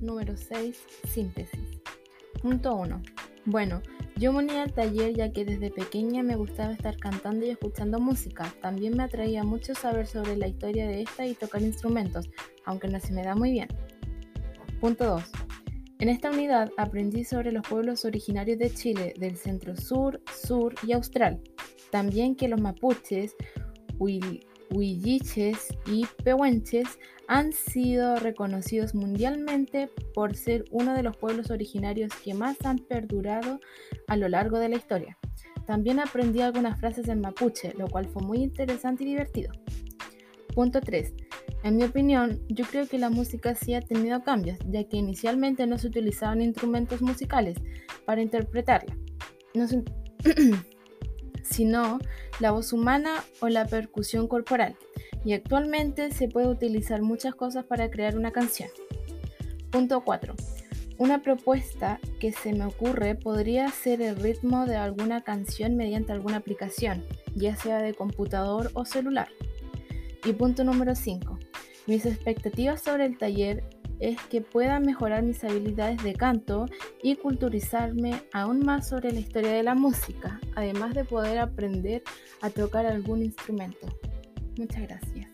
número 6, síntesis. Punto 1. Bueno, yo me uní al taller ya que desde pequeña me gustaba estar cantando y escuchando música. También me atraía mucho saber sobre la historia de esta y tocar instrumentos, aunque no se me da muy bien. Punto 2. En esta unidad aprendí sobre los pueblos originarios de Chile, del centro sur, sur y austral. También que los mapuches, huilliches y pehuenches han sido reconocidos mundialmente por ser uno de los pueblos originarios que más han perdurado a lo largo de la historia. También aprendí algunas frases en mapuche, lo cual fue muy interesante y divertido. Punto 3. En mi opinión, yo creo que la música sí ha tenido cambios, ya que inicialmente no se utilizaban instrumentos musicales para interpretarla. No se... sino la voz humana o la percusión corporal, y actualmente se puede utilizar muchas cosas para crear una canción. Punto 4. Una propuesta que se me ocurre podría ser el ritmo de alguna canción mediante alguna aplicación, ya sea de computador o celular. Y punto número 5. Mis expectativas sobre el taller es que pueda mejorar mis habilidades de canto y culturizarme aún más sobre la historia de la música, además de poder aprender a tocar algún instrumento. Muchas gracias.